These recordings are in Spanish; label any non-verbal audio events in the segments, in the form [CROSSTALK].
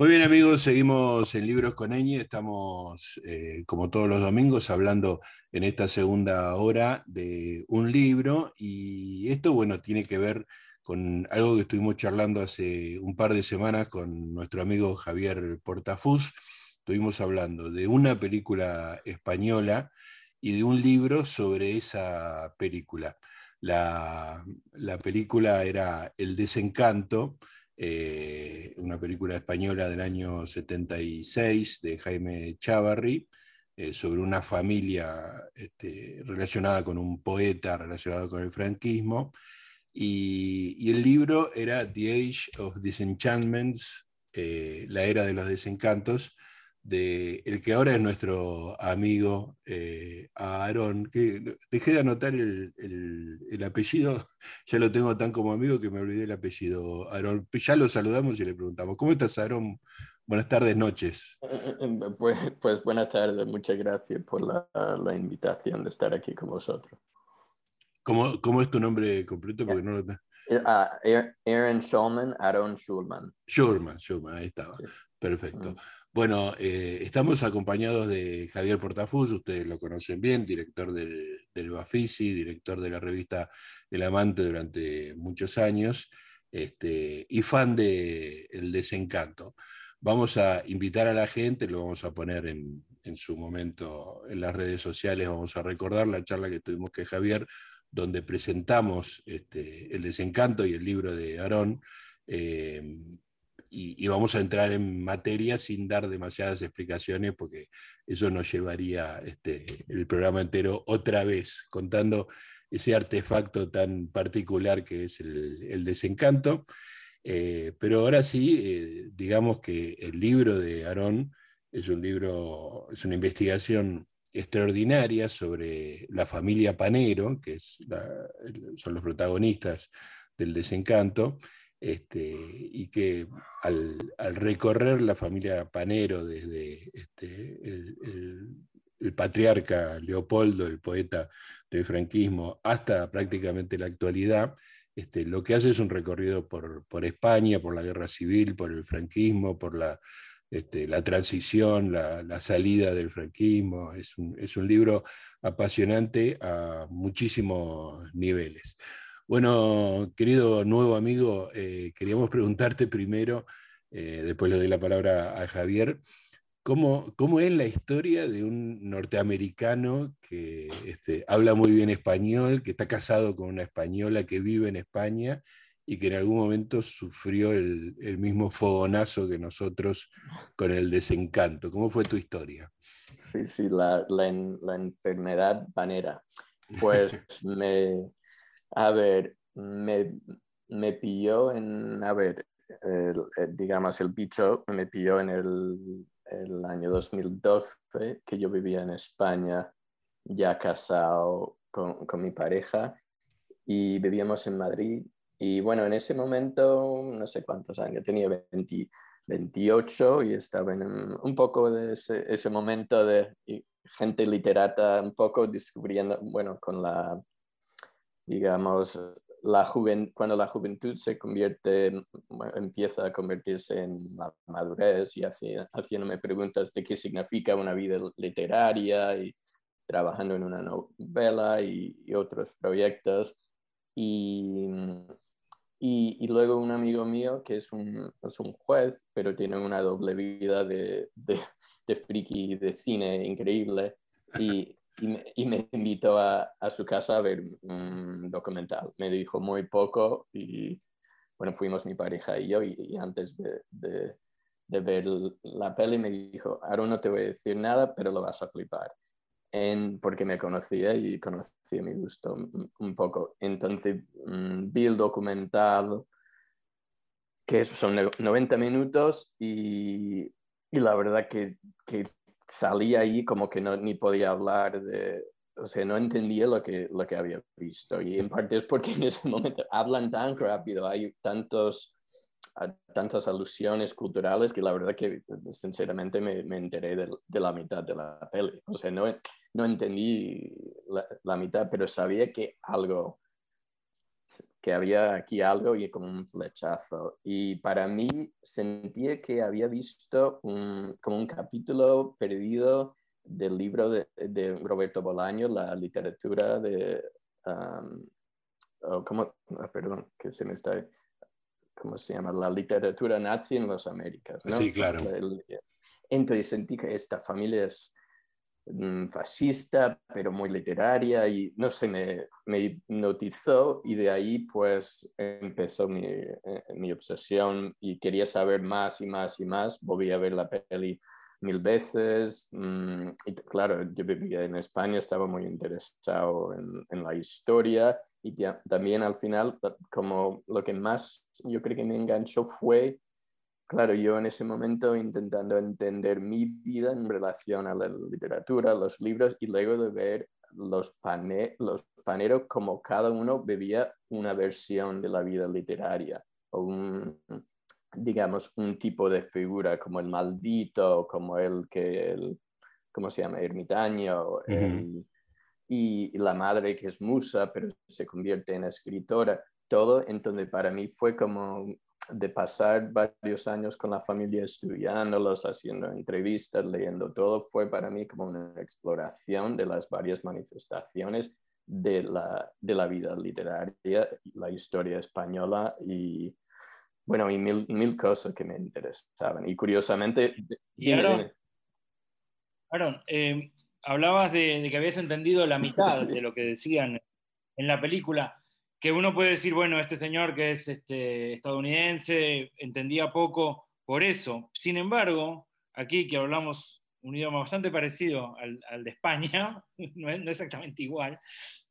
Muy bien amigos, seguimos en Libros con Eñe, estamos eh, como todos los domingos hablando en esta segunda hora de un libro y esto bueno tiene que ver con algo que estuvimos charlando hace un par de semanas con nuestro amigo Javier Portafus. Estuvimos hablando de una película española y de un libro sobre esa película. La, la película era El desencanto eh, una película española del año 76 de Jaime Chavarri, eh, sobre una familia este, relacionada con un poeta relacionado con el franquismo. Y, el libro era The Age of Disenchantments, eh, la era de los desencantos, de el que ahora es nuestro amigo eh, Aarón, que dejé de anotar el, apellido, [LAUGHS] ya lo tengo tan como amigo que me olvidé el apellido Aarón. Ya lo saludamos y le preguntamos, ¿cómo estás Aarón? Buenas tardes, noches. Eh, eh, pues, pues, buenas tardes, muchas gracias por la, invitación de estar aquí con vosotros. ¿Cómo, cómo es tu nombre completo? Porque no lo... Ah, Aaron Schulman, Aaron Schulman. Schulman, Schulman, ahí estaba. Perfecto. Bueno, eh, estamos acompañados de Javier Portafus, ustedes lo conocen bien, director del, del, Bafisi, director de la revista El Amante durante muchos años, este, y fan de El Desencanto. Vamos a invitar a la gente, lo vamos a poner en, su momento en las redes sociales, vamos a recordar la charla que tuvimos con Javier, donde presentamos este, El Desencanto y el libro de Aarón. Eh, y, vamos a entrar en materia sin dar demasiadas explicaciones porque eso nos llevaría este, el programa entero otra vez contando ese artefacto tan particular que es el, desencanto. Eh, pero ahora sí, eh, digamos que el libro de Aarón es un libro, es una investigación extraordinaria sobre la familia Panero, que son los protagonistas del desencanto, este, y que al, recorrer la familia Panero desde este, el, patriarca Leopoldo, el poeta del franquismo, hasta prácticamente la actualidad, este, lo que hace es un recorrido por, España, por la guerra civil, por el franquismo, por la, la transición, la, salida del franquismo. Es un libro apasionante a muchísimos niveles. Bueno, querido nuevo amigo, eh, queríamos preguntarte primero, eh, después le doy la palabra a Javier, ¿cómo, ¿cómo, es la historia de un norteamericano que este, habla muy bien español, que está casado con una española que vive en España y que en algún momento sufrió el, mismo fogonazo que nosotros con el desencanto? ¿Cómo fue tu historia? Sí, sí, la, la enfermedad panera. Pues [LAUGHS] me, a ver, me, me pilló en, a ver, digamos, el bicho me pilló en el, el, año 2012, que yo vivía en España, ya casado con, con mi pareja, y vivíamos en Madrid. Y bueno, en ese momento, no sé cuántos años, tenía 28 y estaba en un, poco de ese, ese momento de gente literata, un poco descubriendo, bueno, con la digamos, la cuando la juventud se convierte, empieza a convertirse en la madurez y haciéndome preguntas de qué significa una vida literaria y trabajando en una novela y, otros proyectos. Y, y, luego un amigo mío que es un, es un juez, pero tiene una doble vida de, de, de friki de cine increíble. Y, y me, [LAUGHS] invitó a, a, su casa a ver un documental. Me dijo muy poco y bueno, fuimos mi pareja y yo y, antes de, de, de, ver la peli me dijo, ahora no te voy a decir nada, pero lo vas a flipar. En, porque me conocía y conocía mi gusto un, poco. Entonces mm, vi el documental, que son 90 minutos y, y la verdad que, que salí ahí como que no, ni podía hablar de, o sea, no entendía lo que, lo que había visto. Y en parte es porque en ese momento hablan tan rápido, hay tantos, tantas alusiones culturales que la verdad que sinceramente me, me enteré de, la mitad de la peli. O sea, no, no entendí la, mitad, pero sabía que algo que había aquí algo y como un flechazo. Y para mí sentía que había visto un, como un capítulo perdido del libro de, de Roberto Bolaño, la literatura de... ¿cómo? Ah, perdón, que se me está... ¿Cómo se llama? La literatura nazi en las Américas. ¿no? Sí, claro. Entonces sentí que esta familia es fascista, pero muy literaria y no sé, me, me hipnotizó y de ahí pues empezó mi, eh, mi, obsesión y quería saber más y más y más. Volví a ver la peli mil veces mm, y claro, yo vivía en España, estaba muy interesado en, en la historia y también al final como lo que más yo creo que me enganchó fue claro, yo en ese momento intentando entender mi vida en relación a la literatura, los libros y luego de ver los, pane, los paneros como cada uno bebía una versión de la vida literaria o un, digamos, un tipo de figura como el maldito, como el que, el, ¿cómo se llama? Ermitaño, y, y la madre que es musa, pero se convierte en escritora todo, entonces para mí fue como de pasar varios años con la familia estudiándolos, haciendo entrevistas, leyendo todo, fue para mí como una exploración de las varias manifestaciones de la, de la vida literaria, la historia española y, bueno, y mil, mil cosas que me interesaban. Y curiosamente... Y Aaron, eh, hablabas de, de que habías entendido la mitad [LAUGHS] de lo que decían en la película que uno puede decir, bueno, este señor que es este, estadounidense entendía poco por eso. Sin embargo, aquí que hablamos un idioma bastante parecido al, de España, [LAUGHS] no es, exactamente igual,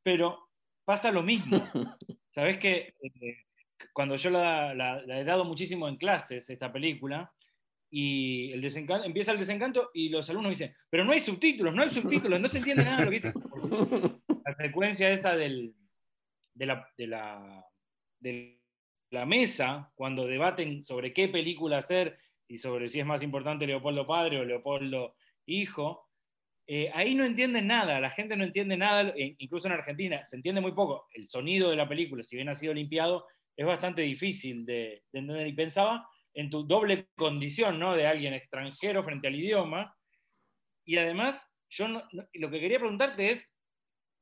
pero pasa lo mismo. [LAUGHS] Sabes que eh, cuando yo la, he dado muchísimo en clases, esta película, y el empieza el desencanto y los alumnos dicen, pero no hay subtítulos, no hay subtítulos, no se entiende nada de lo que dice. [LAUGHS] La secuencia esa del, de la, de la, de la mesa, cuando debaten sobre qué película hacer y sobre si es más importante Leopoldo padre o Leopoldo hijo, eh, ahí no entienden nada, la gente no entiende nada, e incluso en Argentina se entiende muy poco. El sonido de la película, si bien ha sido limpiado, es bastante difícil de, entender. Y pensaba en tu doble condición, ¿no? De alguien extranjero frente al idioma. Y además, yo lo que quería preguntarte es,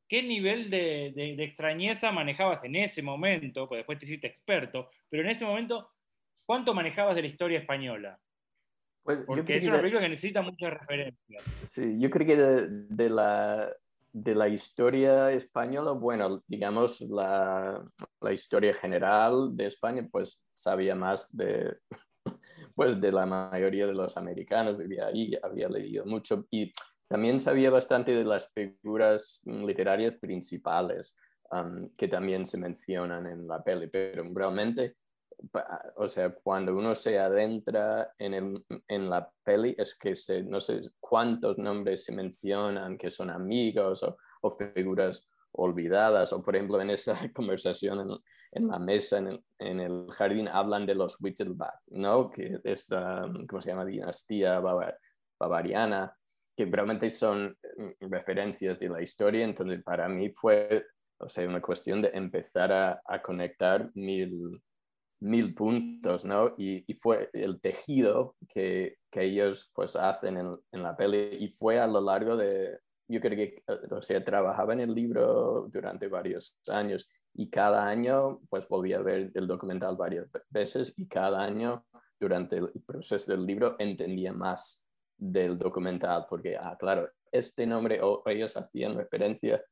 ¿qué nivel de, extrañeza manejabas en ese momento? Pues después te hiciste experto, pero en ese momento, ¿cuánto manejabas de la historia española? Pues Porque es una película que necesita muchas referencias. Sí, yo creo que de, la, de la historia española, bueno, digamos la, la, historia general de España, pues sabía más de, [LAUGHS] pues, de la mayoría de los americanos, vivía ahí, había leído mucho y también sabía bastante de las figuras literarias principales que también se mencionan en la peli, pero realmente, o sea, cuando uno se adentra en, en la peli es que se, no sé cuántos nombres se mencionan que son amigos o, o figuras olvidadas, o por ejemplo en esa [LAUGHS] conversación en, en la mesa, en el, en el, jardín, hablan de los Wittelsbach, ¿no? Que es, ¿cómo se llama? Dinastía bavariana que realmente son mm, referencias de la historia, entonces para mí fue, o sea, una cuestión de empezar a, a conectar mil, mil puntos, ¿no? Y, y, fue el tejido que, que ellos pues hacen en, en, la peli y fue a lo largo de, yo creo que, o sea, trabajaba en el libro durante varios años y cada año pues volví a ver el documental varias veces y cada año durante el proceso del libro entendía más del documental, porque, ah, claro, este nombre, o ellos hacían referencia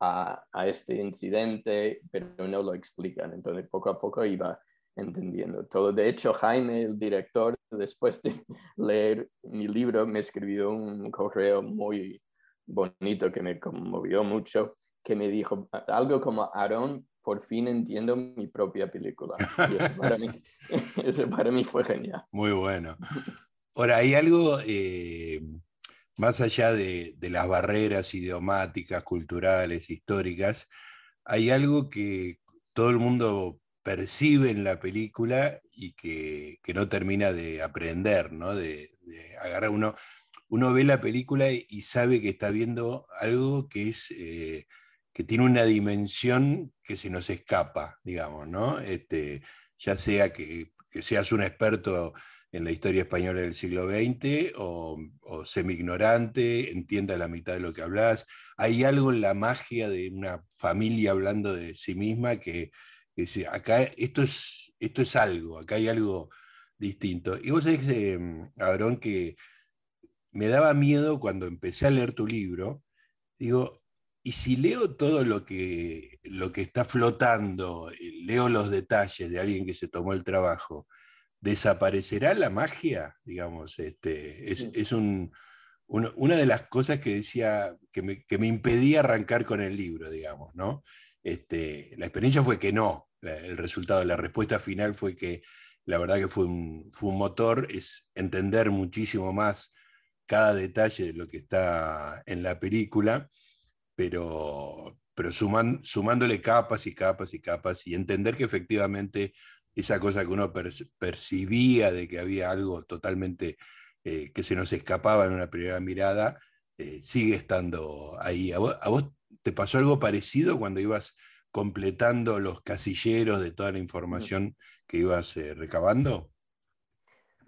a, a, este incidente, pero no lo explican. Entonces, poco a poco iba entendiendo todo. De hecho, Jaime, el director, después de [LAUGHS] leer mi libro, me escribió un correo muy bonito que me conmovió mucho, que me dijo algo como, Aaron, por fin entiendo mi propia película. Y eso para mí [LAUGHS] fue genial. Muy bueno. Ahora, hay algo eh, más allá de, las barreras idiomáticas, culturales, históricas, hay algo que todo el mundo percibe en la película y que, no termina de aprender, ¿no? De, agarrar uno. Uno ve la película y sabe que está viendo algo que es, eh, que tiene una dimensión que se nos escapa, digamos, ¿no? Este, ya sea que, seas un experto en la historia española del siglo XX o, semi-ignorante, entienda la mitad de lo que hablas. Hay algo en la magia de una familia hablando de sí misma que, dice, acá esto es, esto es algo, acá hay algo distinto. Y vos sabés, eh, Abrón, que me daba miedo cuando empecé a leer tu libro, digo, y si leo todo lo que, lo que está flotando, leo los detalles de alguien que se tomó el trabajo, ¿desaparecerá la magia? Digamos, este, es, una de las cosas que decía, que me, impedía arrancar con el libro, digamos, ¿no? Este, la experiencia fue que no, el resultado, la respuesta final fue que la verdad que fue un, fue un motor, es entender muchísimo más cada detalle de lo que está en la película pero, pero sumándole capas y capas y capas y entender que efectivamente esa cosa que uno percibía de que había algo totalmente eh, que se nos escapaba en una primera mirada, eh, sigue estando ahí. ¿A vos, te pasó algo parecido cuando ibas completando los casilleros de toda la información que ibas eh, recabando?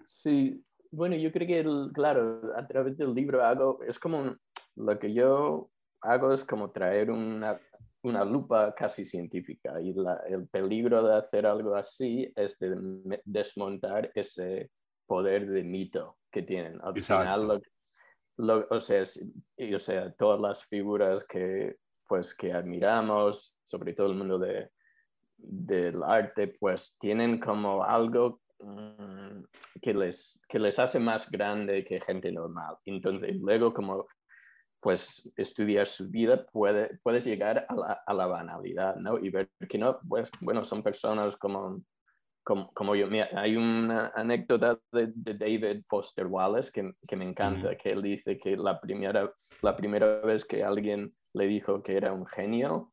Sí, bueno, yo creo que, claro, a través del libro hago, es como lo que yo hago es como traer una, una lupa casi científica y el peligro de hacer algo así es de desmontar ese poder de mito que tienen. Al final, o, sea, o sea, todas las figuras que, pues, que admiramos, sobre todo el mundo de, del arte, pues tienen como algo mm, que les, que les hace más grande que gente normal. Entonces, luego como pues estudiar su vida, puede, puedes llegar a la, a la, banalidad, ¿no? Y ver que no, pues, bueno, son personas como, como, como yo. Mira, hay una anécdota de, de, David Foster Wallace que, que me encanta, que él dice que la primera, la primera vez que alguien le dijo que era un genio,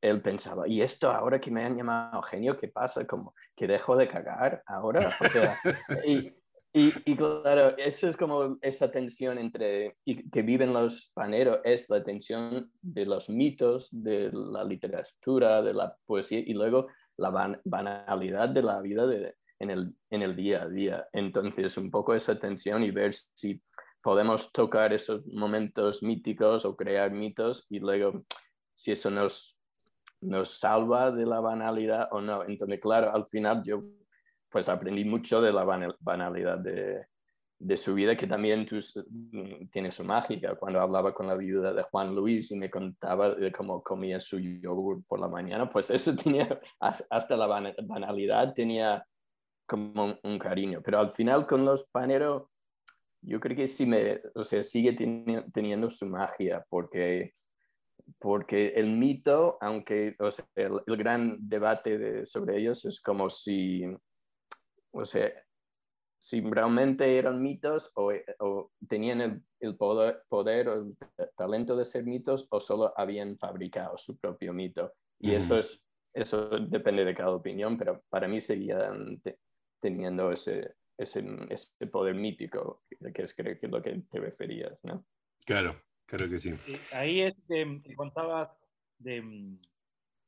él pensaba, ¿y esto ahora que me han llamado genio, qué pasa? Como que dejo de cagar ahora. O sea, [LAUGHS] y, y, claro, eso es como esa tensión entre, y que viven los paneros, es la tensión de los mitos, de la literatura, de la poesía y luego la banalidad de la vida de, en, el, en el día a día. Entonces, un poco esa tensión y ver si podemos tocar esos momentos míticos o crear mitos y luego si eso nos, nos salva de la banalidad o no. Entonces, claro, al final yo pues aprendí mucho de la banalidad de, de su vida, que también mm, tiene su mágica. Cuando hablaba con la viuda de Juan Luis y me contaba cómo comía su yogur por la mañana, pues eso [LAUGHS] tenía, hasta la banalidad tenía como un, cariño. Pero al final con los paneros, yo creo que sí me, o sea, sigue teniendo su magia, porque porque el mito, aunque o sea, el, gran debate sobre ellos es como si o sea, si realmente eran mitos o, tenían el, poder, poder, o el talento de ser mitos o solo habían fabricado su propio mito. Y eso, es, eso depende de cada opinión, pero para mí seguían teniendo ese, ese, ese, poder mítico, que es creo que es lo que te referías, ¿no? Claro, claro que sí. Ahí es, que contabas, de,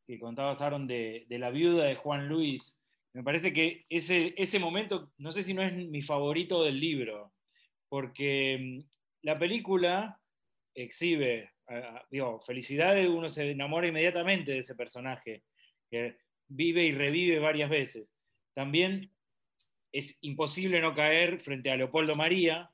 que contabas, Aaron, de, de la viuda de Juan Luis, me parece que ese, ese momento, no sé si no es mi favorito del libro, porque mm, la película exhibe, digo, felicidades, uno se enamora inmediatamente de ese personaje, que vive y revive varias veces. También es imposible no caer frente a Leopoldo María,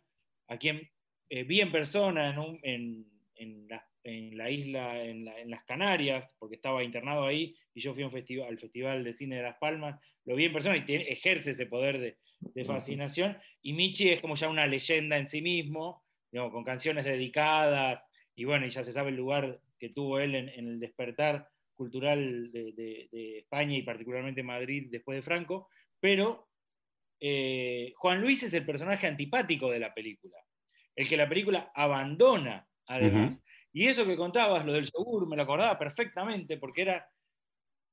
a quien eh, vi en persona en, en, en, en la isla, en, las Canarias, porque estaba internado ahí, y yo fui un festival, al Festival de Cine de Las Palmas, lo vi en persona y ejerce ese poder de, fascinación, y Michi es como ya una leyenda en sí mismo, con canciones dedicadas, y bueno, y ya se sabe el lugar que tuvo él en, el despertar cultural de, España y particularmente Madrid después de Franco, pero eh, Juan Luis es el personaje antipático de la película, el que la película abandona además. Y eso que contabas, lo del yogur, me lo acordaba perfectamente, porque era,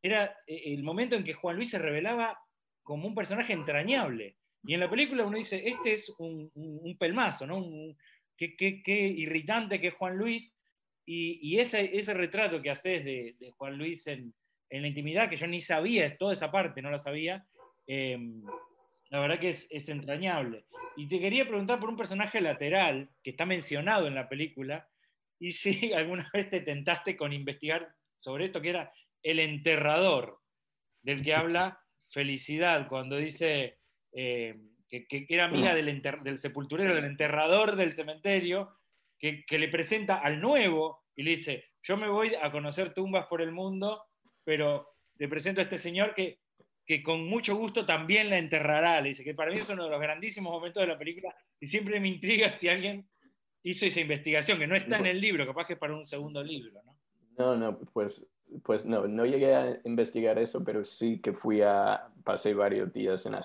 era eh, el momento en que Juan Luis se revelaba como un personaje entrañable. Y en la película uno dice, este es un, pelmazo, ¿no? qué, irritante que es Juan Luis, Y, ese, ese, retrato que haces de, Juan Luis en, la intimidad, que yo ni sabía, toda esa parte no la sabía, em, la verdad que es, es, entrañable. Y te quería preguntar por un personaje lateral que está mencionado en la película, y si [LAUGHS] alguna vez te tentaste con investigar sobre esto, que era el enterrador, del que habla Felicidad, cuando dice eh, que, era amiga del, del, sepulturero, del enterrador del cementerio, que, le presenta al nuevo y le dice, yo me voy a conocer tumbas por el mundo, pero le presento a este señor que, que con mucho gusto también la enterrará. Le dice que para mí es uno de los grandísimos momentos de la película y siempre me intriga si alguien hizo esa investigación, que no está en el libro, capaz que es para un segundo libro, ¿no? No, no, pues, pues no, no llegué a investigar eso, pero sí que fui a, pasé varios días en,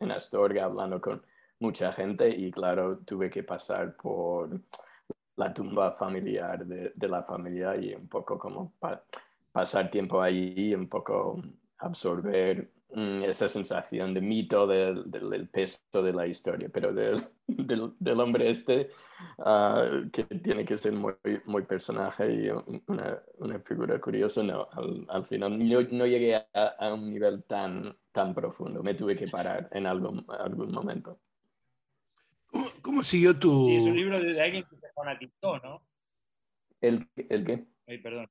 en Astorga hablando con mucha gente y claro, tuve que pasar por la tumba familiar de, de la familia y un poco como pasar tiempo ahí, un poco absorber esa sensación de mito del, del, peso de la historia, pero [LAUGHS] del, del, hombre este, ah, que tiene que ser muy, muy personaje y una, una figura curiosa, no, al, final no, no llegué a, a, un nivel tan, tan profundo, me tuve que parar en algún, algún momento. ¿Cómo, ¿Cómo, siguió tu...? Sí, es un libro de, alguien que se fanatizó, ¿no? ¿El, el qué? Ay, perdón.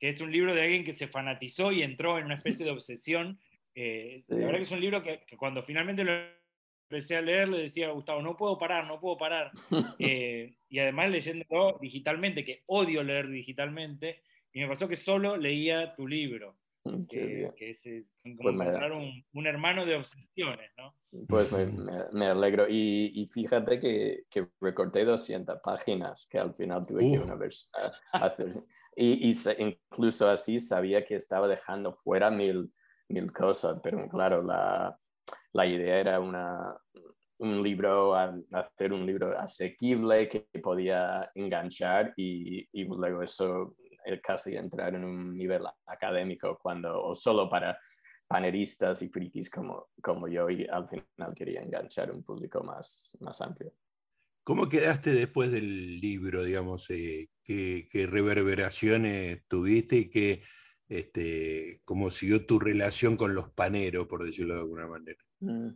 Que es un libro de alguien que se fanatizó y entró en una especie de obsesión eh, la verdad que es un libro que, cuando finalmente lo empecé a leer le decía a Gustavo, no puedo parar, no puedo parar. [LAUGHS] Eh, y además leyéndolo digitalmente, que odio leer digitalmente, y me pasó que solo leía tu libro. Mm, que, es como pues encontrar un, hermano de obsesiones, ¿no? Pues me, alegro. Y, fíjate que, que, recorté 200 páginas, que al final tuve que una vez hacer. Y, y, incluso así sabía que estaba dejando fuera mil, mil cosas, pero claro, la, la idea era una, un libro, hacer un libro asequible que podía enganchar y, y luego eso casi entrar en un nivel académico cuando, o solo para panelistas y frikis como, como yo y al final quería enganchar un público más, más amplio. ¿Cómo quedaste después del libro, digamos? Eh, ¿qué, ¿qué, reverberaciones tuviste y qué, este, cómo siguió tu relación con los paneros, por decirlo de alguna manera. Mm,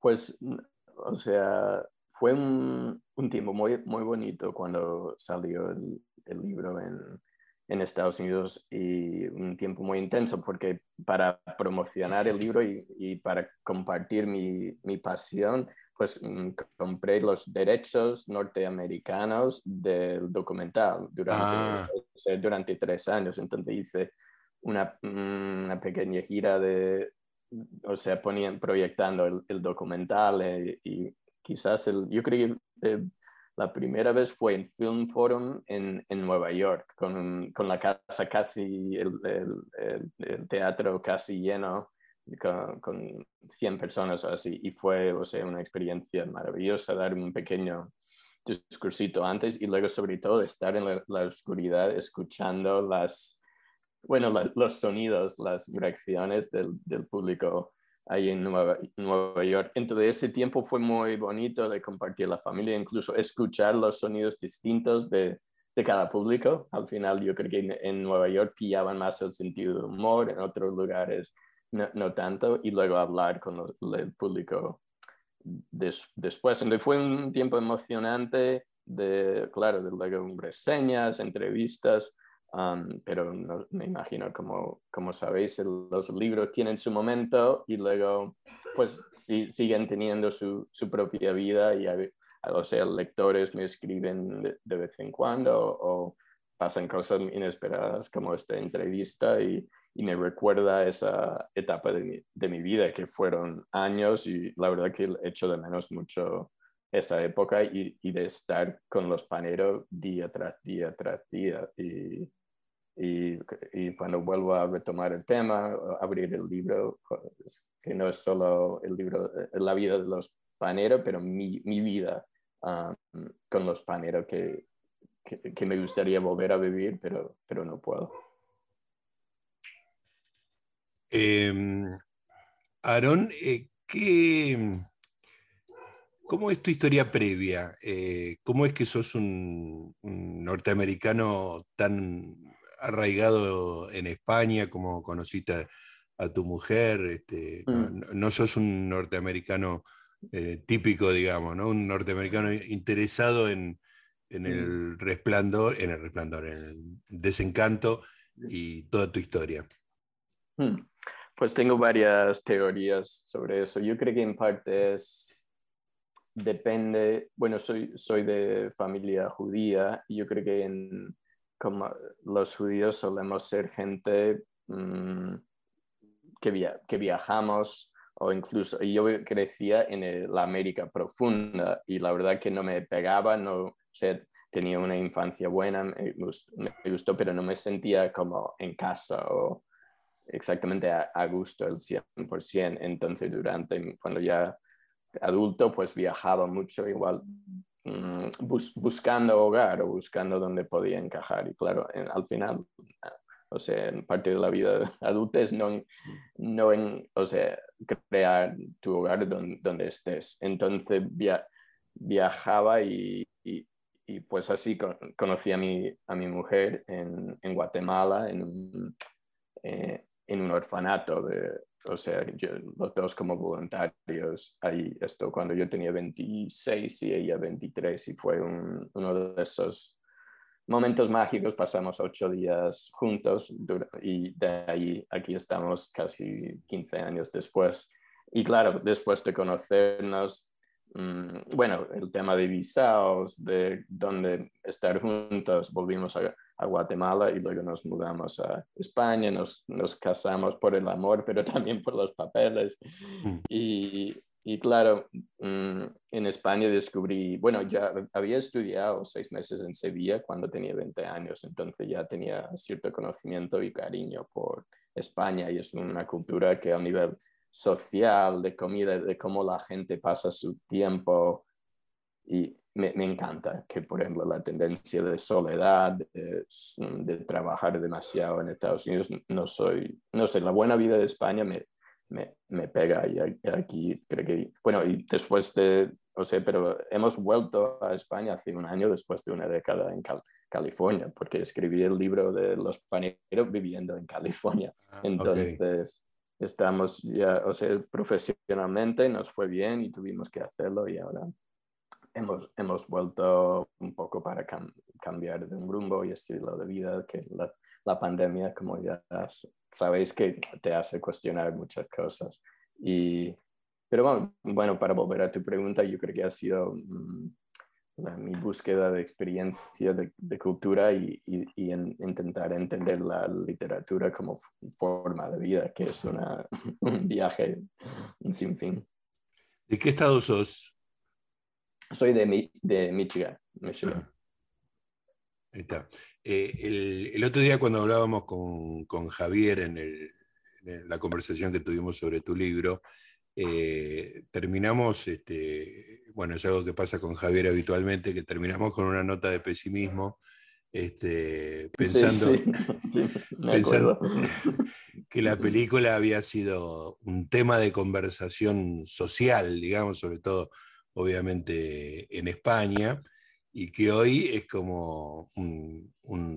pues, mm, o sea, fue un, un tiempo muy, muy bonito cuando salió el, el libro en, en, Estados Unidos y un tiempo muy intenso porque para promocionar el libro y, y para compartir mi, mi, pasión, pues mm, compré los derechos norteamericanos del documental durante, ah. durante tres años. Entonces hice una, una pequeña gira de, o sea, ponían, proyectando el, documental eh, y quizás el, yo creo que la primera vez fue en Film Forum en, en Nueva York, con, con, la casa casi, el, el, teatro casi lleno, con, con, 100 personas o así, y fue, o sea, una experiencia maravillosa dar un pequeño discursito antes y luego sobre todo estar en la oscuridad escuchando las bueno, los sonidos, las reacciones del, del, público ahí en Nueva, Nueva York. Entonces ese tiempo fue muy bonito de compartir la familia, incluso escuchar los sonidos distintos de, de cada público. Al final yo creo que en, Nueva York pillaban más el sentido del humor, en otros lugares no, no tanto, y luego hablar con el público después. Entonces fue un tiempo emocionante de, claro, de luego reseñas, entrevistas, pero no, me imagino, como, como sabéis, los libros tienen su momento y luego pues siguen teniendo su, su, propia vida y o sea, lectores me escriben de, vez en cuando o, pasan cosas inesperadas como esta entrevista y, y me recuerda esa etapa de mi, de mi, vida que fueron años y la verdad que echo de menos mucho esa época y, y de estar con los paneros día tras día tras día y y, y, cuando vuelvo a retomar el tema, abrir el libro, que no es solo el libro, eh, la vida de los paneros, pero mi, mi vida con los paneros que, que, me gustaría volver a vivir, pero, pero no puedo. Eh, Aarón, ¿qué, ¿Cómo es tu historia previa? Eh, ¿Cómo es que sos un, norteamericano tan arraigado en España como conociste a, tu mujer? Este, mm. no, sos un norteamericano eh, típico, digamos, ¿no? Un norteamericano interesado en, mm. el resplandor, en el resplandor, en el desencanto y toda tu historia. Mm. Pues tengo varias teorías sobre eso. Yo creo que en parte es, depende, bueno, soy, soy de familia judía y yo creo que en, como los judíos solemos ser gente mm, que, que viajamos o incluso yo crecía en la América profunda y la verdad que no me pegaba, no, o tenía una infancia buena, me gustó, pero no me sentía como en casa o exactamente a, gusto el 100%. Entonces, durante, cuando ya adulto, pues viajaba mucho, igual mm, buscando hogar o buscando donde podía encajar. Y claro, al final, o sea, en parte de la vida [LAUGHS] adulta es no, no en, o sea, crear tu hogar donde, donde estés. Entonces viajaba y, y, pues así conocí a mi, a mi mujer en, en Guatemala, en un, eh, en un orfanato, de, o sea, los dos como voluntarios ahí, esto cuando yo tenía 26 y ella 23 y fue uno de esos momentos mágicos, pasamos ocho días juntos y de ahí aquí estamos casi 15 años después. Y claro, después de conocernos, mm, bueno, el tema de visados, de dónde estar juntos, volvimos a, a Guatemala y luego nos mudamos a España, nos, nos, casamos por el amor, [LAUGHS] pero también por los papeles. Mm. Y, y claro, mm, en España descubrí, bueno, ya había estudiado seis meses en Sevilla cuando tenía 20 años, entonces ya tenía cierto conocimiento y cariño por España y es una cultura que a nivel social, de comida, de cómo la gente pasa su tiempo y me, me, encanta que, por ejemplo, la tendencia de soledad, de, trabajar demasiado en Estados Unidos, no soy, no sé, la buena vida de España me, me, me pega y aquí creo que, bueno, y después de, o sea, pero hemos vuelto a España hace un año después de una década en California, porque escribí el libro de los paneros viviendo en California. Ah, Entonces, estamos ya, o sea, profesionalmente nos fue bien y tuvimos que hacerlo y ahora hemos, hemos vuelto un poco para cambiar de un rumbo y estilo de vida que la, la, pandemia, como ya sabéis, que te hace cuestionar muchas cosas. Y, pero bueno, bueno, para volver a tu pregunta, yo creo que ha sido mm, mi búsqueda de experiencia de, de cultura y, y, intentar entender la literatura como forma de vida, que es una, [LAUGHS] un viaje sin fin. ¿De qué estado sos? Soy de, de Michigan. Michigan. Ahí está. Eh, el, otro día cuando hablábamos con, con Javier en, el, en, la conversación que tuvimos sobre tu libro, eh, terminamos, este, bueno, es algo que pasa con Javier habitualmente, que terminamos con una nota de pesimismo, este, pensando, [LAUGHS] pensando [LAUGHS] que la película había sido un tema de conversación social, digamos, sobre todo obviamente en España, y que hoy es como un,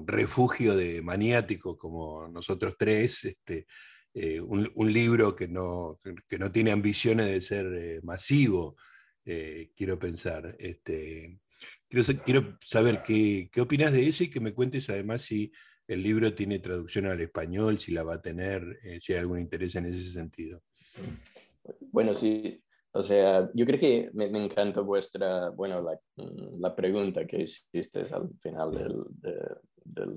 refugio de maniáticos como nosotros tres, este, eh, un, libro que no, que no tiene ambiciones de ser eh, masivo, eh, quiero pensar. Este, quiero, quiero saber qué, qué opinas de eso y que me cuentes además si el libro tiene traducción al español, si la va a tener, si hay algún interés en ese sentido. Bueno, sí, o sea, yo creo que me, me encanta vuestra, bueno, la, mm, pregunta que hiciste al final del, de,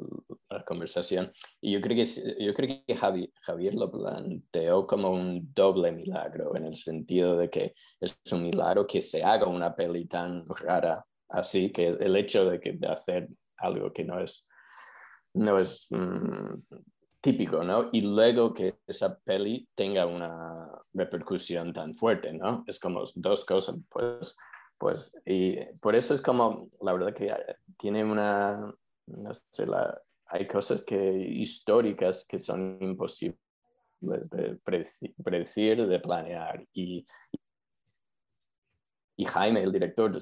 la conversación. Y yo creo que, yo creo que Javier, lo planteó como un doble milagro, en el sentido de que es un milagro que se haga una peli tan rara así, que el hecho de, que, de hacer algo que no es, no es mm, típico, ¿no? Y luego que esa peli tenga una repercusión tan fuerte, ¿no? Es como dos cosas, pues, pues, y por eso es como, la verdad que tiene una, no sé, la, hay cosas que históricas que son imposibles de predecir, de planear y, y Jaime, el director,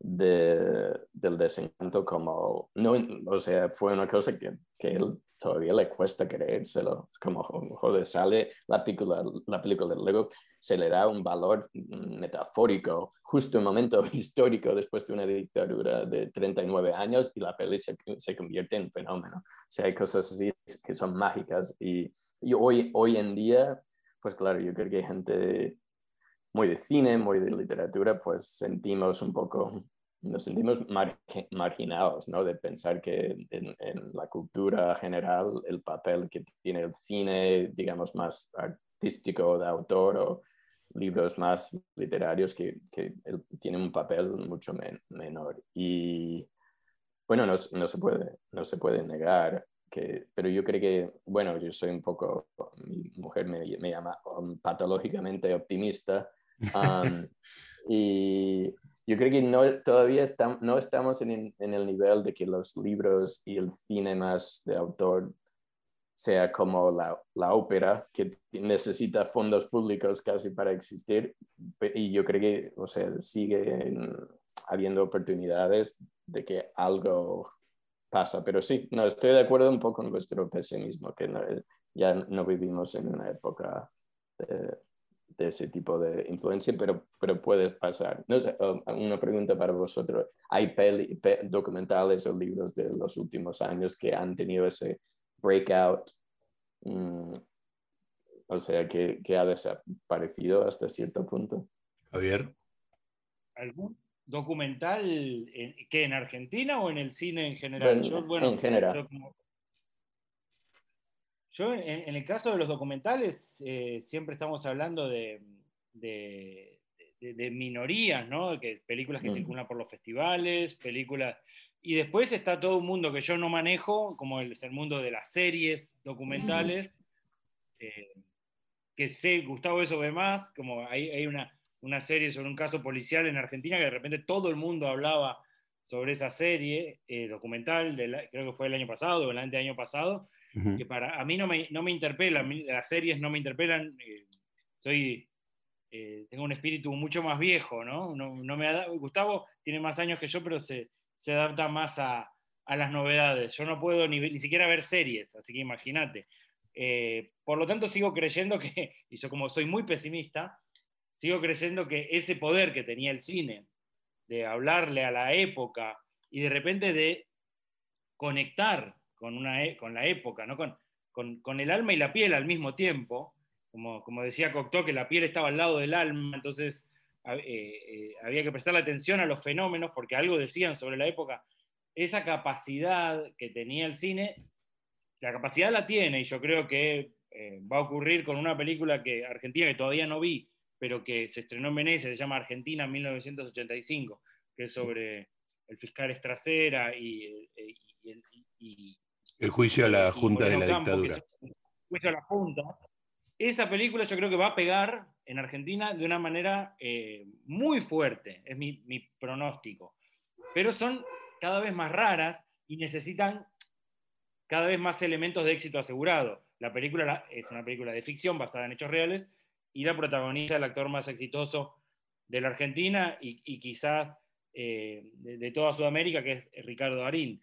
de, del desencanto como, no, o sea, fue una cosa que, que él todavía le cuesta creérselo. Como, joder, sale la película, la película de Lego, se le da un valor metafórico, justo un momento [LAUGHS] histórico después de una dictadura de 39 años y la peli se, se convierte en fenómeno. O sea, hay cosas así que son mágicas y, y hoy, hoy en día, pues claro, yo creo que hay gente muy de cine, muy de literatura, pues sentimos un poco, nos sentimos marginados, ¿no? De pensar que en, la cultura general el papel que tiene el cine, digamos, más artístico de autor o libros más literarios que, que tiene un papel mucho menor. Y bueno, no, no, se puede, no se puede negar que, pero yo creo que, bueno, yo soy un poco, mi mujer me, me llama patológicamente optimista y yo creo que no, todavía no estamos en, en, el nivel de que los libros y el cine más de autor sea como la, la, ópera, que necesita fondos públicos casi para existir. Y yo creo que, o sea, sigue habiendo oportunidades de que algo pasa. Pero sí, no, estoy de acuerdo un poco con vuestro pesimismo, que ya no vivimos en una época de, de ese tipo de influencia, pero, pero puede pasar. No sé, um, una pregunta para vosotros. ¿Hay documentales o libros de los últimos años que han tenido ese breakout? Mm, o sea, que, que, ha desaparecido hasta cierto punto. Javier. ¿Algún documental que en Argentina o en el cine en general? en general. Yo, en, el caso de los documentales, eh, siempre estamos hablando de, minorías, ¿no? Que, películas que circulan por los festivales, películas... Y después está todo un mundo que yo no manejo, como el, el mundo de las series documentales, eh, que sé, Gustavo eso ve más, como hay, hay una, una, serie sobre un caso policial en Argentina que de repente todo el mundo hablaba sobre esa serie eh, documental, creo que fue el año pasado o el año pasado, que para a mí no me, no me interpela, las series no me interpelan, eh, soy, eh, tengo un espíritu mucho más viejo, ¿no? no, no me Gustavo tiene más años que yo, pero se, se adapta más a, a, las novedades. Yo no puedo ni, ni siquiera ver series, así que imagínate. Eh, por lo tanto, sigo creyendo que, y yo como soy muy pesimista, sigo creyendo que ese poder que tenía el cine de hablarle a la época y de repente de conectar con, una, e, con la época, ¿no? Con, con, con, el alma y la piel al mismo tiempo, como, como decía Cocteau, que la piel estaba al lado del alma, entonces eh, eh, había que prestarle atención a los fenómenos porque algo decían sobre la época. Esa capacidad que tenía el cine, la capacidad la tiene y yo creo que eh, va a ocurrir con una película que Argentina que todavía no vi, pero que se estrenó en Venecia, se llama Argentina 1985, que es sobre el fiscal Estracera y, y, el juicio a la Junta de la Dictadura. El juicio a la Junta. Esa película yo creo que va a pegar en Argentina de una manera eh, muy fuerte, es mi, pronóstico. Pero son cada vez más raras y necesitan cada vez más elementos de éxito asegurado. La película es una película de ficción basada en hechos reales y la protagonista el actor más exitoso de la Argentina y, quizás eh, de, toda Sudamérica, que es Ricardo Darín.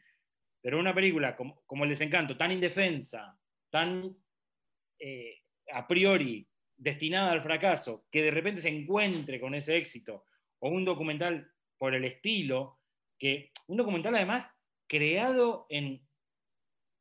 Pero una película como, El Desencanto, tan indefensa, tan eh, a priori destinada al fracaso, que de repente se encuentre con ese éxito, o un documental por el estilo, que un documental además creado en,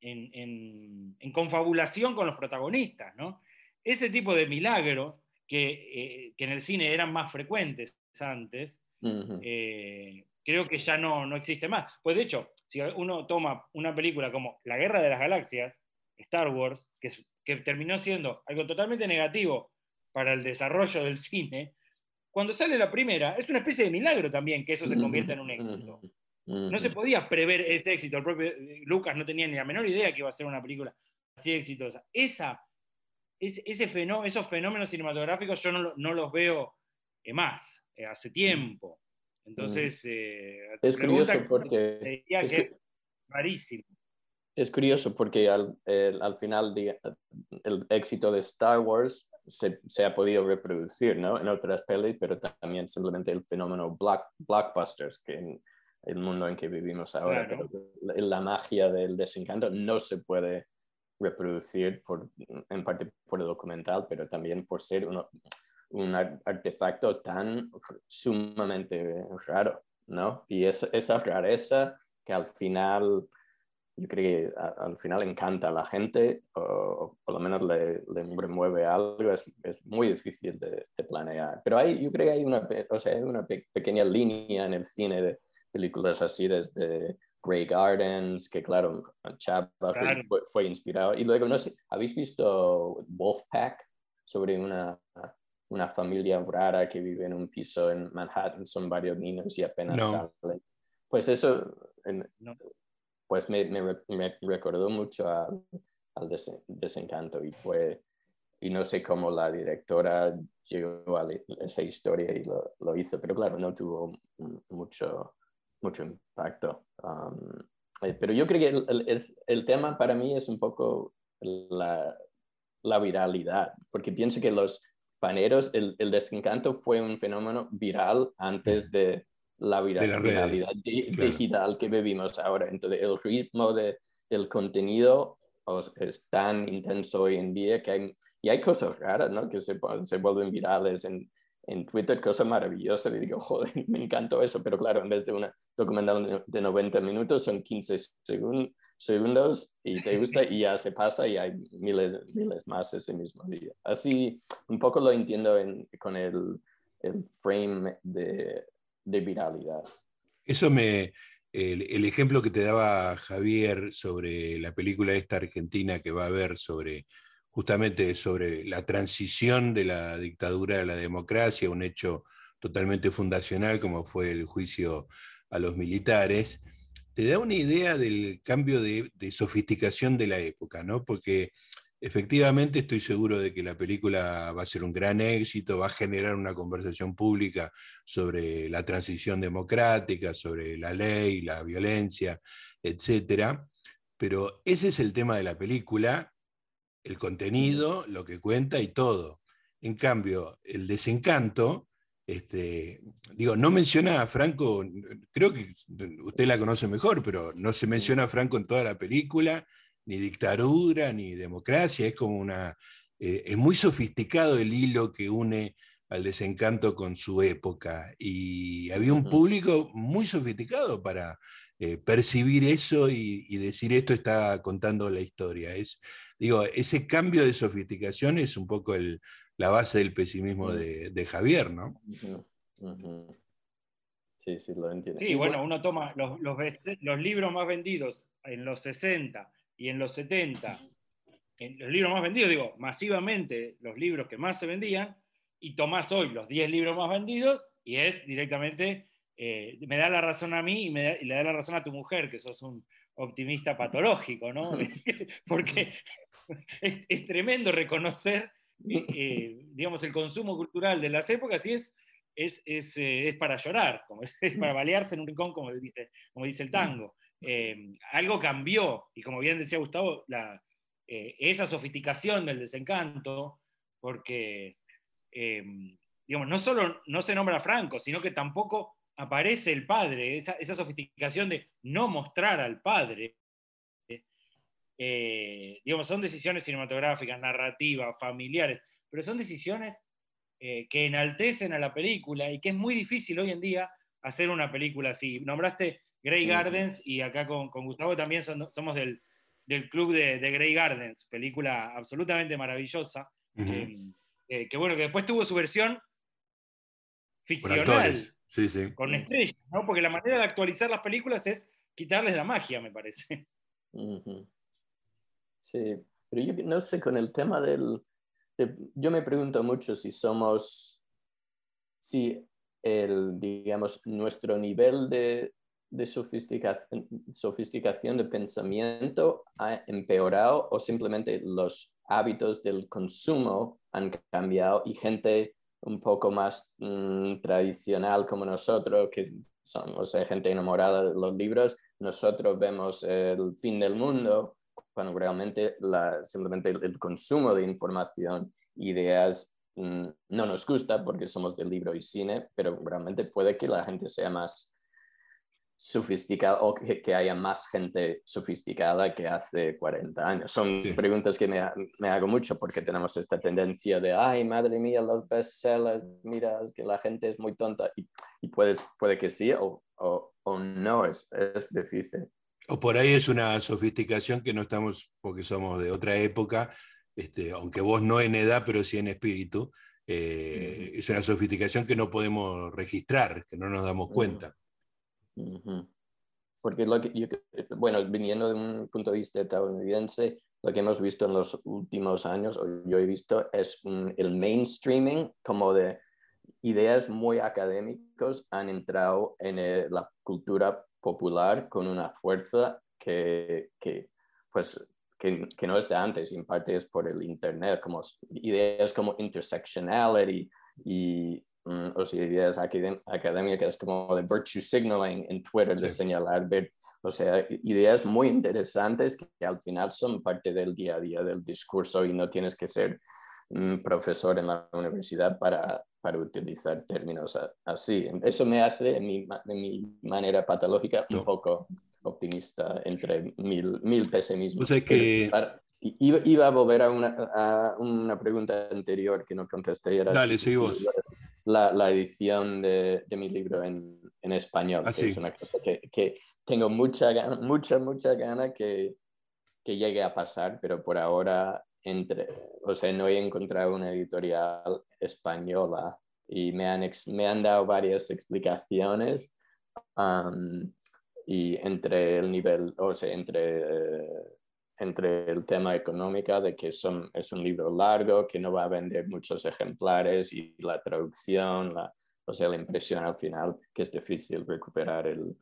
en, confabulación con los protagonistas, ¿no? Ese tipo de milagros que, eh, que en el cine eran más frecuentes antes, creo que ya no, no existe más. Pues de hecho, si uno toma una película como La Guerra de las Galaxias, Star Wars, que, que terminó siendo algo totalmente negativo para el desarrollo del cine, cuando sale la primera, es una especie de milagro también que eso se convierta en un éxito. No se podía prever ese éxito. El propio eh, Lucas no tenía ni la menor idea que iba a ser una película así exitosa. Esa, ese, ese fenómeno, esos fenómenos cinematográficos yo no, no los veo eh, más, eh, hace tiempo. Entonces, eh, es curioso porque... Es que, rarísimo. es curioso porque al, al final el éxito de Star Wars se, se, ha podido reproducir ¿no? en otras pelis, pero también simplemente el fenómeno block, blockbusters, que en el mundo en que vivimos ahora, la, magia del desencanto no se puede reproducir por, en parte por el documental, pero también por ser un artefacto tan sumamente raro, ¿no? Y es, esa rareza que al final yo creo que al final encanta a la gente, o, por lo menos le, le remueve algo, es, es muy difícil de, planear. Pero hay, yo creo que hay una, o sea, hay una pequeña línea en el cine de películas así desde Grey Gardens, que claro, Chap fue, fue, inspirado. Y luego, no sé, ¿habéis visto Wolfpack? Sobre una, una familia rara que vive en un piso en Manhattan, son varios niños y apenas salen. Pues eso, pues me, me, recordó mucho al, al desencanto y fue, y no sé cómo la directora llegó a esa historia y lo, lo hizo, pero claro, no tuvo mucho, mucho impacto. Um, eh, pero yo creo que el, el, tema para mí es un poco la, la viralidad, porque pienso que los paneros, el, el, desencanto fue un fenómeno viral antes de la viralidad digital que vivimos ahora. Entonces, el ritmo de, del contenido es tan intenso hoy en día que hay, y hay cosas raras, ¿no? Que se, se vuelven virales en, en Twitter, cosas maravillosas. Y digo, [LAUGHS] joder, me encantó eso. Pero claro, en vez de una documental de 90 minutos, son 15 segundos y te [LAUGHS] gusta y ya se pasa y hay miles, miles más ese mismo día. Así, un poco lo entiendo con el, el frame de, de viralidad. Eso me, el, ejemplo que te daba Javier sobre la película esta argentina que va a haber sobre justamente sobre la transición de la dictadura a la democracia, un hecho totalmente fundacional como fue el juicio a los militares, te da una idea del cambio de, sofisticación de la época, ¿no? Porque Efectivamente, estoy seguro de que la película va a ser un gran éxito, va a generar una conversación pública sobre la transición democrática, sobre la ley, la violencia, etc. Pero ese es el tema de la película, el contenido, lo que cuenta y todo. En cambio, el desencanto, este, digo, no menciona a Franco, creo que usted la conoce mejor, pero no se menciona a Franco en toda la película ni dictadura, ni democracia, es como una... Eh, es muy sofisticado el hilo que une al desencanto con su época y había un público muy sofisticado para eh, percibir eso y, decir esto está contando la historia. Es, digo, ese cambio de sofisticación es un poco el, la base del pesimismo de, Javier, ¿no? Sí, sí, lo entiendo. Sí, bueno, uno toma los, los, los libros más vendidos en los 60 y en los 70, en los libros más vendidos, digo, masivamente los libros que más se vendían, y tomás hoy los 10 libros más vendidos y es directamente, eh, me da la razón a mí y, me le da la razón a tu mujer, que sos un optimista patológico, ¿no? [LAUGHS] [LAUGHS] Porque es, tremendo reconocer, eh, digamos, el consumo cultural de las épocas y es, es, es, eh, es para llorar, como es, para balearse en un rincón, como dice, como dice el tango. Eh, algo cambió, y como bien decía Gustavo, eh, esa sofisticación del desencanto, porque, eh, digamos, no solo no se nombra Franco, sino que tampoco aparece el padre, esa, sofisticación de no mostrar al padre. Digamos, son decisiones cinematográficas, narrativas, familiares, pero son decisiones que enaltecen a la película y que es muy difícil hoy en día hacer una película así. Nombraste Grey Gardens y acá con, Gustavo también somos del, club de, Grey Gardens, película absolutamente maravillosa, eh, que bueno, que después tuvo su versión ficcional, con estrellas, ¿no? porque la manera de actualizar las películas es quitarles la magia, me parece. Sí, pero yo no sé, con el tema del... yo me pregunto mucho si somos, si el, digamos, nuestro nivel de, de sofisticación, sofisticación de pensamiento ha empeorado o simplemente los hábitos del consumo han cambiado y gente un poco más mm, tradicional como nosotros, que son, o sea, gente enamorada de los libros, nosotros vemos el fin del mundo, cuando realmente la, simplemente el, consumo de información, ideas, mm, no nos gusta porque somos del libro y cine, pero realmente puede que la gente sea más sofisticada o que, haya más gente sofisticada que hace 40 años. Son preguntas que me, me, hago mucho porque tenemos esta tendencia de, ay, madre mía, los bestsellers, mira, que la gente es muy tonta. Y, y puede, puede que sí o, o, o no, es, es difícil. O por ahí es una sofisticación que no estamos, porque somos de otra época, este, aunque vos no en edad, pero sí en espíritu, eh, es una sofisticación que no podemos registrar, que no nos damos cuenta. Porque lo que bueno, viniendo de un punto de vista estadounidense, lo que hemos visto en los últimos años, o yo he visto, es el mainstreaming como de ideas muy académicas han entrado en eh, la cultura popular con una fuerza que, que pues, que, que, no es de antes, en parte es por el Internet, como ideas como intersectionality y Mm, o sea, ideas académicas como de virtue signaling en Twitter, de señalar, ver, o sea, ideas muy interesantes que, al final son parte del día a día del discurso y no tienes que ser un profesor en la universidad para, para utilizar términos así. Eso me hace, de mi, mi manera patológica, un poco optimista entre mil, mil pesimismos. O sea que... Iba, a volver a una, a una, pregunta anterior que no contesté. Era Dale, sí, vos la, la edición de, de, mi libro en, en español, ah, que es una cosa que, que, tengo mucha mucha, mucha gana que, que llegue a pasar, pero por ahora entre, o sea, no he encontrado una editorial española y me han, me han dado varias explicaciones y entre el nivel, o sea, entre eh, entre el tema económico de que son, es un libro largo, que no va a vender muchos ejemplares y la traducción, la, o sea, la impresión al final, que es difícil recuperar el,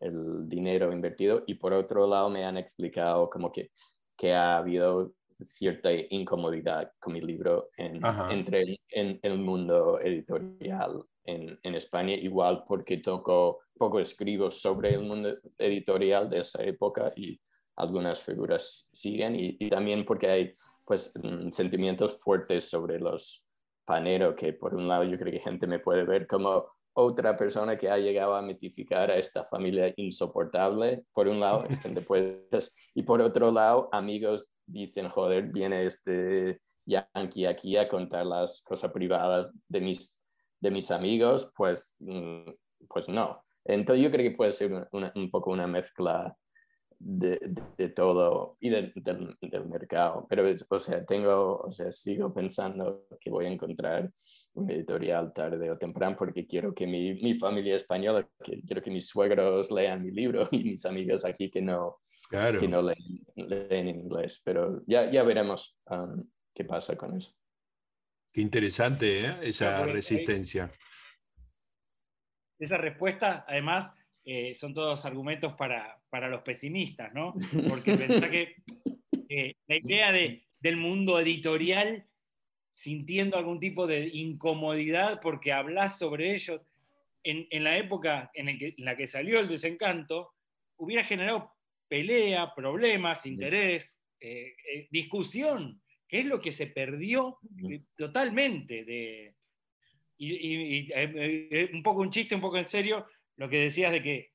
el dinero invertido. Y por otro lado, me han explicado como que, que ha habido cierta incomodidad con mi libro en, entre en, el mundo editorial en, en, España, igual porque toco, poco escribo sobre el mundo editorial de esa época y algunas figuras siguen y, también porque hay pues mm, sentimientos fuertes sobre los paneros que por un lado yo creo que gente me puede ver como otra persona que ha llegado a mitificar a esta familia insoportable, por un lado, [LAUGHS] y por otro lado, amigos dicen, joder, viene este yankee aquí a contar las cosas privadas de mis, de mis amigos, pues, mm, pues no. Entonces yo creo que puede ser un poco una mezcla de, de, todo y del, del, mercado. Pero, o sea, tengo, o sea, sigo pensando que voy a encontrar un editorial tarde o temprano porque quiero que mi, mi familia española, que quiero que mis suegros lean mi libro [LAUGHS] y mis amigos aquí que no, que no leen, leen, en inglés. Pero ya, ya veremos um, qué pasa con eso. Qué interesante ¿eh? esa resistencia. Esa respuesta, además, eh, son todos argumentos para, para, los pesimistas, ¿no? Porque [LAUGHS] pensá que eh, la idea de, del mundo editorial sintiendo algún tipo de incomodidad porque hablas sobre ellos, en, en la época en, en, la que salió el desencanto, hubiera generado pelea, problemas, interés, eh, discusión, que es lo que se perdió totalmente de... Y, y, un poco un chiste, un poco en serio, lo que decías de que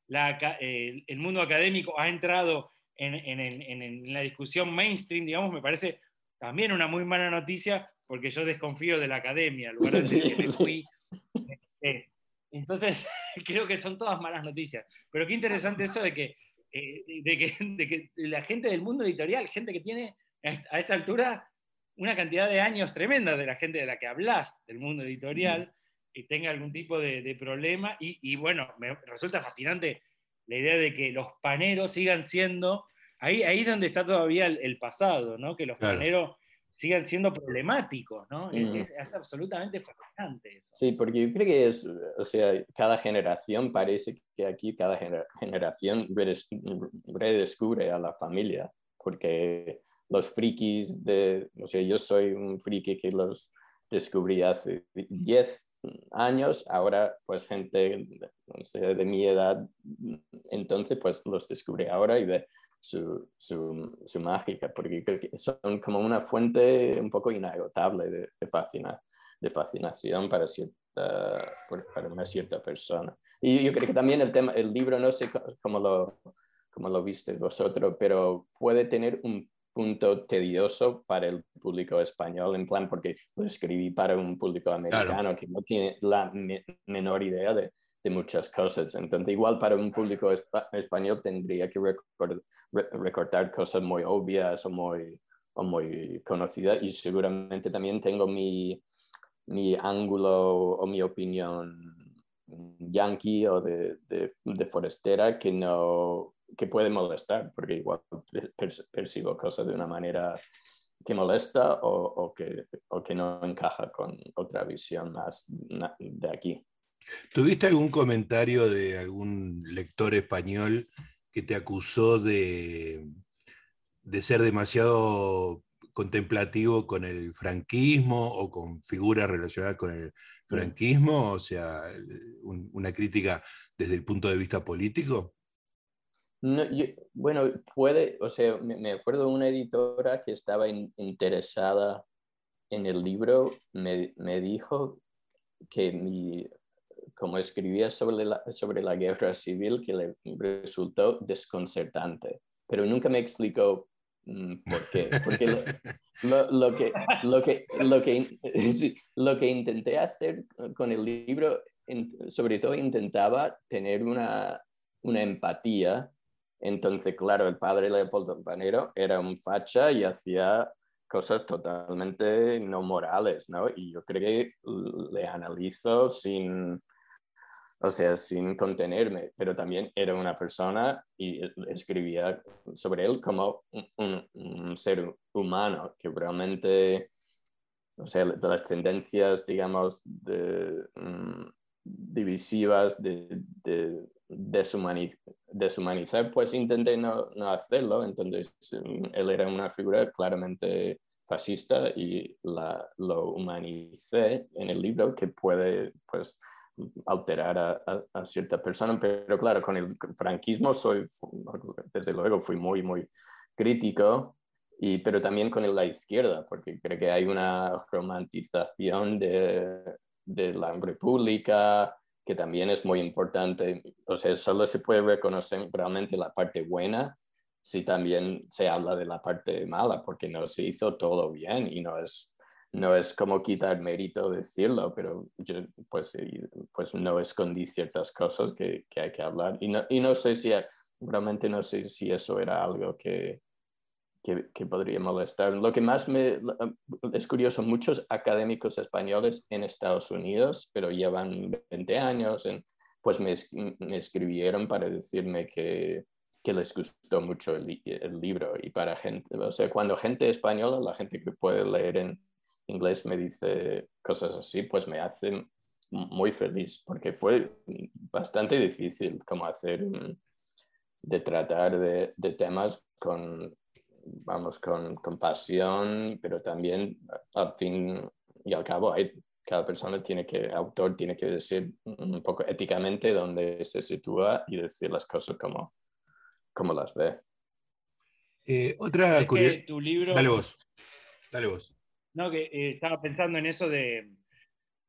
el mundo académico ha entrado en, la discusión mainstream, digamos, me parece también una muy mala noticia porque yo desconfío de la academia, lugar [LAUGHS] de fui. Este, entonces, [LAUGHS] creo que son todas malas noticias. Pero qué interesante eso de que, eh, de que, [LAUGHS] de que la gente del mundo editorial, gente que tiene a esta altura una cantidad de años tremenda de la gente de la que hablas del mundo editorial, que tenga algún tipo de, problema. Y, bueno, me resulta fascinante la idea de que los paneros sigan siendo, ahí, ahí es donde está todavía el, pasado, ¿no? que los paneros sigan siendo problemáticos, ¿no? Es, absolutamente fascinante. Sí, porque yo creo que es, o sea, cada generación parece que aquí cada generación redescubre a la familia, porque los frikis de, o sea, yo soy un friki que los descubrí hace 10 años, ahora pues gente de mi edad entonces pues los descubre ahora y ve su, su, su, mágica, porque creo que son como una fuente un poco inagotable de, de, de fascinación para, cierta, para una cierta persona. Y yo creo que también el, tema, el libro, no sé cómo lo, cómo lo viste vosotros, pero puede tener un punto tedioso para el público español, en plan, porque lo escribí para un público americano que no tiene la menor idea de, de, muchas cosas. Entonces, igual para un público español tendría que recortar cosas muy obvias o muy, o muy conocidas y seguramente también tengo mi, mi ángulo o mi opinión yankee o de, de, de forestera que no que puede molestar, porque igual percibo cosas de una manera que molesta o, o, que, o, que, no encaja con otra visión más de aquí. ¿Tuviste algún comentario de algún lector español que te acusó de, de ser demasiado contemplativo con el franquismo o con figuras relacionadas con el mm. franquismo? O sea, una crítica desde el punto de vista político. No, bueno, puede, o sea, me, acuerdo de una editora que estaba interesada en el libro, me, me, dijo que mi, como escribía sobre la, sobre la guerra civil, que le resultó desconcertante, pero nunca me explicó mm, por qué. Porque lo, [LAUGHS] lo, que, lo, que, lo, que, [LAUGHS] lo que intenté hacer con el libro, sobre todo intentaba tener una, una empatía entonces, claro, el padre Leopoldo Panero era un facha y hacía cosas totalmente no morales, ¿no? Y yo creo que le analizo sin, o sea, sin contenerme, pero también era una persona y escribía sobre él como un, ser humano que realmente, o sea, de las tendencias, digamos, de, mm, divisivas de, de deshumanizar, pues intenté no, no, hacerlo. Entonces, él era una figura claramente fascista y la, lo humanicé en el libro que puede, pues, alterar a, a, cierta persona, pero claro, con el franquismo soy, desde luego, fui muy, muy crítico, y, pero también con la izquierda, porque creo que hay una romantización de, de la república, que también es muy importante. O sea, solo se puede reconocer realmente la parte buena si también se habla de la parte mala, porque no se hizo todo bien y no es, no es como quitar mérito decirlo, pero yo pues, pues no escondí ciertas cosas que, que hay que hablar. Y no, y no sé si, realmente no sé si eso era algo que, que, podría molestar. Lo que más me es curioso, muchos académicos españoles en Estados Unidos, pero llevan 20 años, en, pues me, me, escribieron para decirme que, que les gustó mucho el, el, libro. Y para gente, o sea, cuando gente española, la gente que puede leer en inglés me dice cosas así, pues me hace muy feliz, porque fue bastante difícil como hacer, de tratar de, de temas con vamos, con, con pasión, pero también al fin y al cabo hay, cada persona tiene que, autor tiene que decir un poco éticamente dónde se sitúa y decir las cosas como, como las ve. Eh, otra curiosidad. Tu libro... Dale vos. Dale vos. No, que eh, estaba pensando en eso de,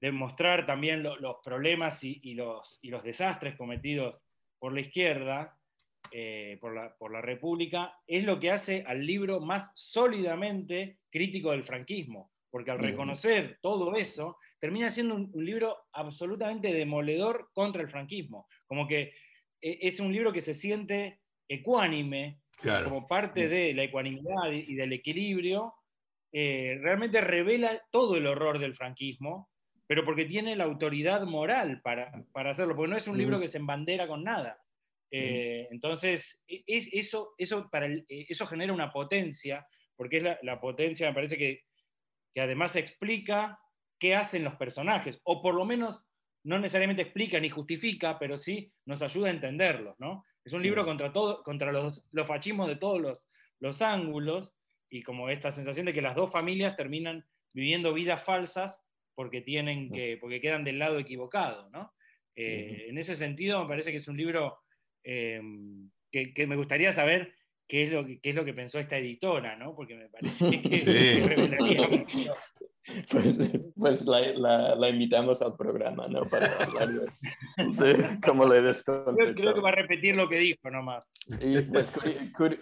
de mostrar también los problemas y, y, los, y los desastres cometidos por la izquierda eh, por, la, por, la, República, es lo que hace al libro más sólidamente crítico del franquismo, porque al reconocer todo eso, termina siendo un, libro absolutamente demoledor contra el franquismo, como que eh, es un libro que se siente ecuánime, como parte de la ecuanimidad y del equilibrio, eh, realmente revela todo el horror del franquismo, pero porque tiene la autoridad moral para, para hacerlo, porque no es un libro que se embandera con nada. Eh, entonces, e, es, eso, eso, para eh, eso genera una potencia, porque es la, potencia, me parece que, que, además explica qué hacen los personajes, o por lo menos no necesariamente explica ni justifica, pero sí nos ayuda a entenderlos. ¿no? Es un libro contra, todo, contra los, los fascismos de todos los, los ángulos, y como esta sensación de que las dos familias terminan viviendo vidas falsas porque, tienen que, porque quedan del lado equivocado. ¿no? Eh, en ese sentido, me parece que es un libro em, que, me gustaría saber qué es, lo que, qué es lo que pensó esta editora, ¿no? Porque me parece [LAUGHS] que, mucho. [LAUGHS] Pues, pues la, la, invitamos al programa, ¿no? Para hablar de, cómo le desconcertó. Creo, que va a repetir lo que dijo nomás. Y pues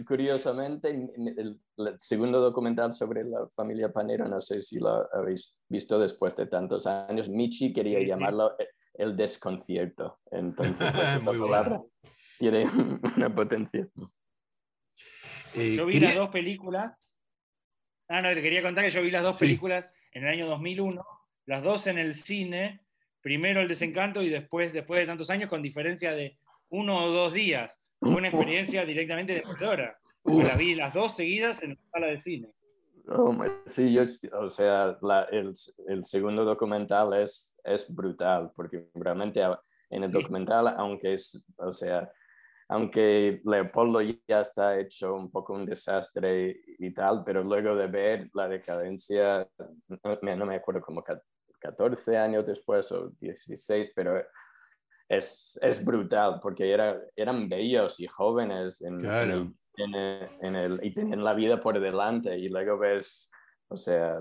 curiosamente, el, segundo documental sobre la familia Panero, no sé si lo habéis visto después de tantos años, Michi quería llamarlo el desconcierto. Entonces, pues, [LAUGHS] palabra tiene [LAUGHS] una potencia. Eh, yo vi las dos películas. Ah, no, te quería contar que yo vi las dos películas en el año 2001, las dos en el cine, primero El Desencanto y después, después de tantos años, con diferencia de uno o dos días. Fue una experiencia directamente demoledora. La vi las dos seguidas en la sala de cine. Oh, sí, yo, o sea, el, el, segundo documental es, es brutal, porque realmente en el documental, aunque es, o sea, aunque Leopoldo ya está hecho un poco un desastre y tal, pero luego de ver la decadencia, no, me acuerdo como 14 años después o 16, pero es, es brutal porque era, eran bellos y jóvenes en, en, el, y tenían la vida por delante y luego ves, o sea,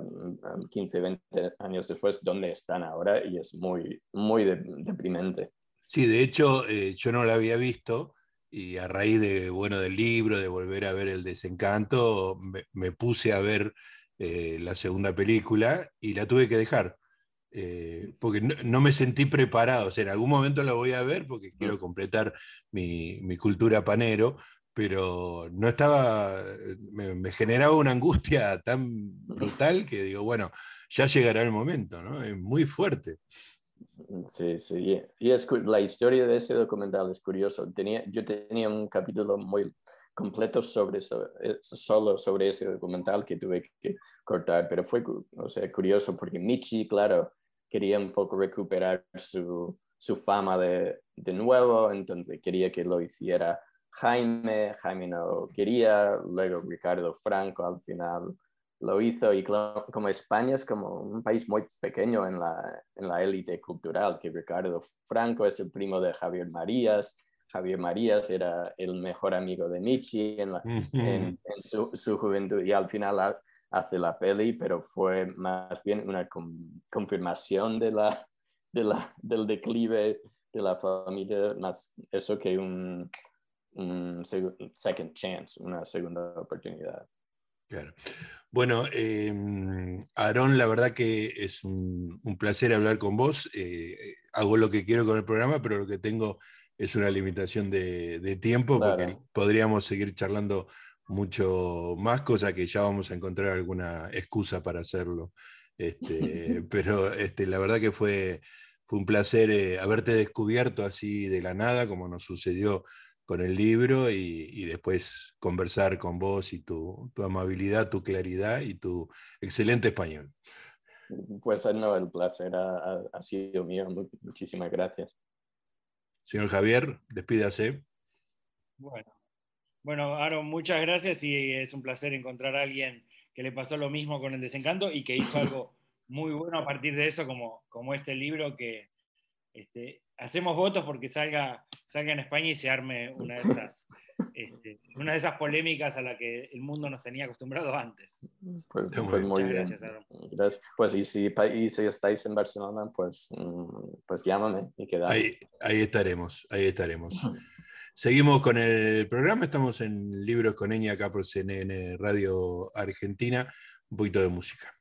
15, 20 años después, dónde están ahora y es muy, muy deprimente. Sí, de hecho, eh, yo no la había visto y a raíz de, bueno, del libro, de volver a ver El Desencanto, me, puse a ver eh, la segunda película y la tuve que dejar. Eh, porque no, me sentí preparado. O sea, en algún momento la voy a ver porque quiero mm. completar mi, cultura panero, pero no estaba, me, me, generaba una angustia tan brutal que digo, bueno, ya llegará el momento, ¿no? Es muy fuerte. Sí, sí. Y es, la historia de ese documental es curioso. Tenía, yo tenía un capítulo muy completo sobre eso, eh, solo sobre ese documental que tuve que cortar, pero fue o sea, curioso porque Michi, claro, quería un poco recuperar su, su fama de, de nuevo, entonces quería que lo hiciera Jaime, Jaime no quería, luego Ricardo Franco al final lo hizo y como España es como un país muy pequeño en la, en la élite cultural, que Ricardo Franco es el primo de Javier Marías, Javier Marías era el mejor amigo de Michi en, en, su, su, juventud y al final hace la peli, pero fue más bien una confirmación de la, de la, del declive de la familia, más eso que un, un second chance, una segunda oportunidad. Claro. Bueno, eh, Aarón, la verdad que es un, placer hablar con vos. Eh, hago lo que quiero con el programa, pero lo que tengo es una limitación de, tiempo, porque podríamos seguir charlando mucho más, cosa que ya vamos a encontrar alguna excusa para hacerlo. Este, [LAUGHS] pero este, la verdad que fue, fue un placer eh, haberte descubierto así de la nada, como nos sucedió con el libro y, después conversar con vos y tu, amabilidad, tu claridad y tu excelente español. Pues no, el placer ha, sido mío. Muchísimas gracias. Señor Javier, despídase. Bueno, bueno, Aaron, muchas gracias y es un placer encontrar a alguien que le pasó lo mismo con el desencanto y que hizo algo muy bueno a partir de eso, como, como este libro que este, hacemos votos porque salga, salga en España y se arme una de esas, este, una de esas polémicas a la que el mundo nos tenía acostumbrado antes. Pues, pues muy bien. Gracias, gracias, Pues y si, y si, estáis en Barcelona, pues, mm, pues llámame y quedamos. Ahí, ahí estaremos, ahí estaremos. Seguimos con el programa, estamos en Libros con Eña acá por CNN Radio Argentina, un poquito de música.